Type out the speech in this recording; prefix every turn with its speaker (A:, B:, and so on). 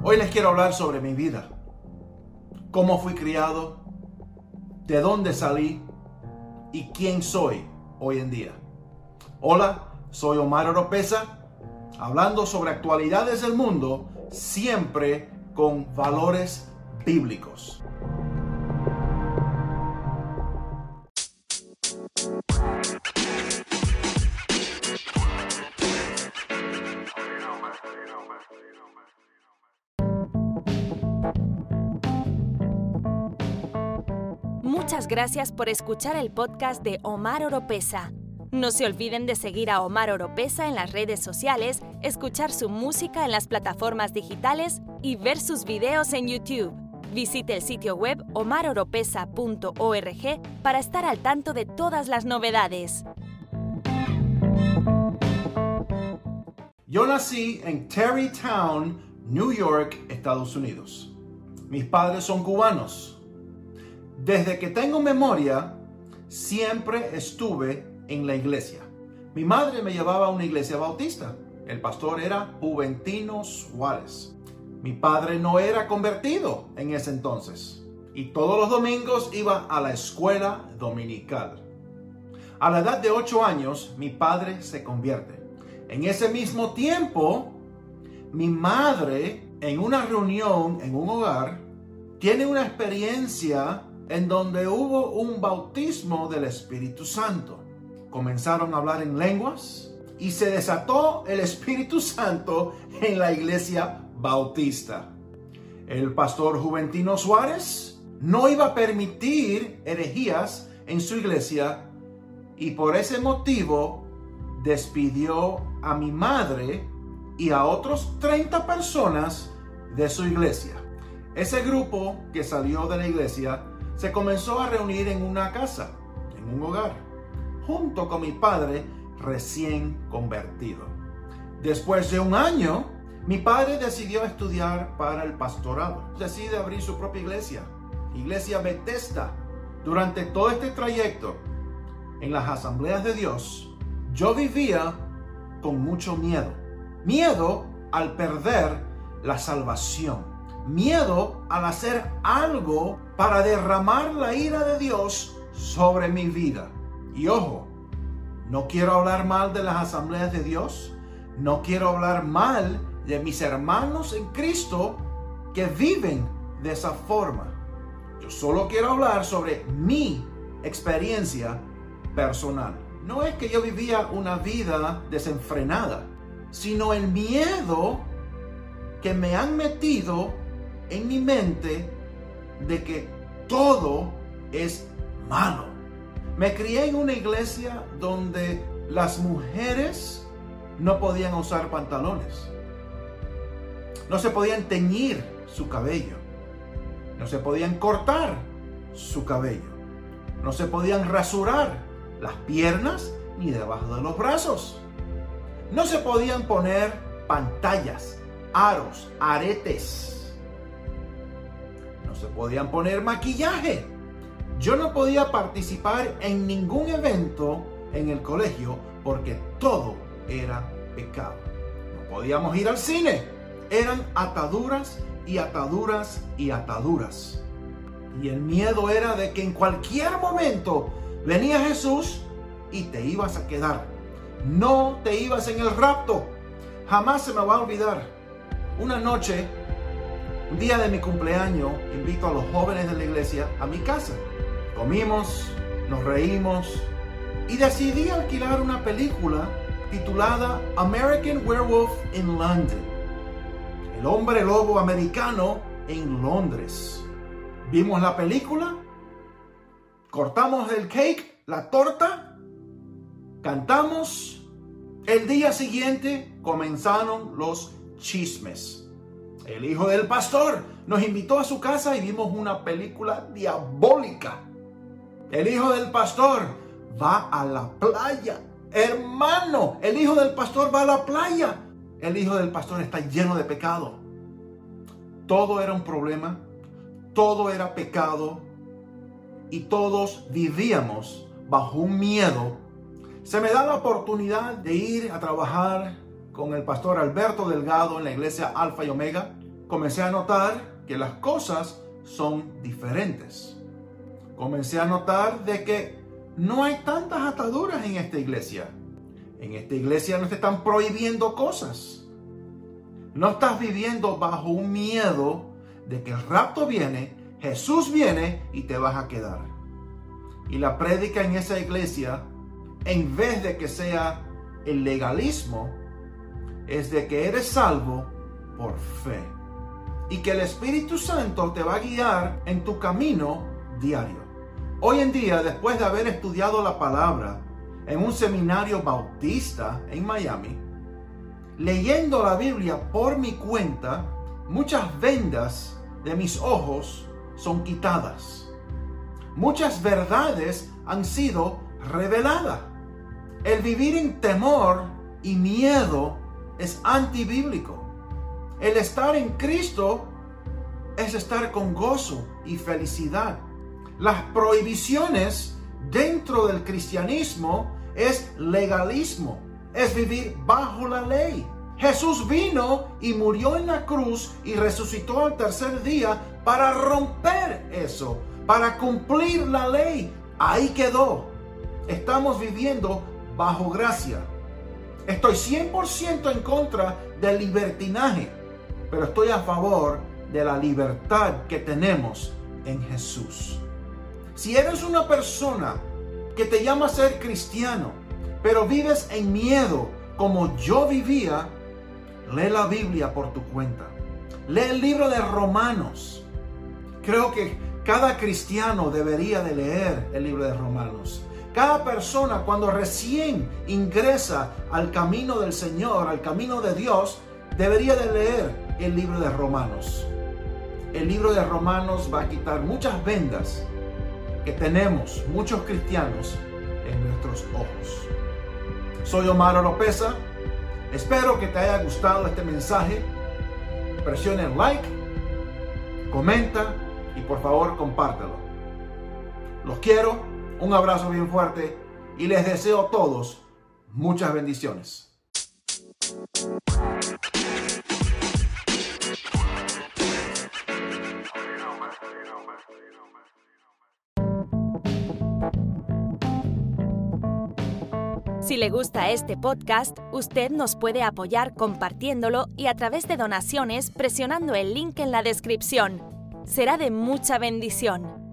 A: Hoy les quiero hablar sobre mi vida, cómo fui criado, de dónde salí y quién soy hoy en día. Hola, soy Omar Oropesa, hablando sobre actualidades del mundo, siempre con valores bíblicos.
B: Gracias por escuchar el podcast de Omar Oropesa. No se olviden de seguir a Omar Oropesa en las redes sociales, escuchar su música en las plataformas digitales y ver sus videos en YouTube. Visite el sitio web omaroropesa.org para estar al tanto de todas las novedades.
A: Yo nací en Terrytown, New York, Estados Unidos. Mis padres son cubanos. Desde que tengo memoria, siempre estuve en la iglesia. Mi madre me llevaba a una iglesia bautista. El pastor era Juventino Suárez. Mi padre no era convertido en ese entonces. Y todos los domingos iba a la escuela dominical. A la edad de 8 años, mi padre se convierte. En ese mismo tiempo, mi madre, en una reunión en un hogar, tiene una experiencia en donde hubo un bautismo del Espíritu Santo. Comenzaron a hablar en lenguas y se desató el Espíritu Santo en la iglesia bautista. El pastor Juventino Suárez no iba a permitir herejías en su iglesia y por ese motivo despidió a mi madre y a otros 30 personas de su iglesia. Ese grupo que salió de la iglesia se comenzó a reunir en una casa, en un hogar, junto con mi padre recién convertido. Después de un año, mi padre decidió estudiar para el pastorado. Decide abrir su propia iglesia, Iglesia Bethesda. Durante todo este trayecto en las asambleas de Dios, yo vivía con mucho miedo. Miedo al perder la salvación miedo al hacer algo para derramar la ira de Dios sobre mi vida. Y ojo, no quiero hablar mal de las asambleas de Dios, no quiero hablar mal de mis hermanos en Cristo que viven de esa forma. Yo solo quiero hablar sobre mi experiencia personal. No es que yo vivía una vida desenfrenada, sino el miedo que me han metido en mi mente de que todo es malo. Me crié en una iglesia donde las mujeres no podían usar pantalones. No se podían teñir su cabello. No se podían cortar su cabello. No se podían rasurar las piernas ni debajo de los brazos. No se podían poner pantallas, aros, aretes se podían poner maquillaje. Yo no podía participar en ningún evento en el colegio porque todo era pecado. No podíamos ir al cine. Eran ataduras y ataduras y ataduras. Y el miedo era de que en cualquier momento venía Jesús y te ibas a quedar. No te ibas en el rapto. Jamás se me va a olvidar. Una noche un día de mi cumpleaños invito a los jóvenes de la iglesia a mi casa. Comimos, nos reímos y decidí alquilar una película titulada American Werewolf in London. El hombre lobo americano en Londres. Vimos la película, cortamos el cake, la torta, cantamos. El día siguiente comenzaron los chismes el hijo del pastor, nos invitó a su casa y vimos una película diabólica. El hijo del pastor va a la playa. Hermano, el hijo del pastor va a la playa. El hijo del pastor está lleno de pecado. Todo era un problema, todo era pecado y todos vivíamos bajo un miedo. Se me da la oportunidad de ir a trabajar con el pastor Alberto Delgado en la iglesia Alfa y Omega comencé a notar que las cosas son diferentes. Comencé a notar de que no hay tantas ataduras en esta iglesia. En esta iglesia no te están prohibiendo cosas. No estás viviendo bajo un miedo de que el rapto viene, Jesús viene y te vas a quedar. Y la prédica en esa iglesia, en vez de que sea el legalismo, es de que eres salvo por fe. Y que el Espíritu Santo te va a guiar en tu camino diario. Hoy en día, después de haber estudiado la palabra en un seminario bautista en Miami, leyendo la Biblia por mi cuenta, muchas vendas de mis ojos son quitadas. Muchas verdades han sido reveladas. El vivir en temor y miedo es antibíblico. El estar en Cristo es estar con gozo y felicidad. Las prohibiciones dentro del cristianismo es legalismo, es vivir bajo la ley. Jesús vino y murió en la cruz y resucitó al tercer día para romper eso, para cumplir la ley. Ahí quedó. Estamos viviendo bajo gracia. Estoy 100% en contra del libertinaje, pero estoy a favor de la libertad que tenemos en Jesús. Si eres una persona que te llama a ser cristiano, pero vives en miedo como yo vivía, lee la Biblia por tu cuenta. Lee el libro de Romanos. Creo que cada cristiano debería de leer el libro de Romanos. Cada persona cuando recién ingresa al camino del Señor, al camino de Dios, debería de leer el libro de Romanos. El libro de Romanos va a quitar muchas vendas que tenemos muchos cristianos en nuestros ojos. Soy Omar Oropesa Espero que te haya gustado este mensaje. Presione like, comenta y por favor compártelo. Los quiero, un abrazo bien fuerte y les deseo a todos muchas bendiciones.
B: Si le gusta este podcast, usted nos puede apoyar compartiéndolo y a través de donaciones presionando el link en la descripción. Será de mucha bendición.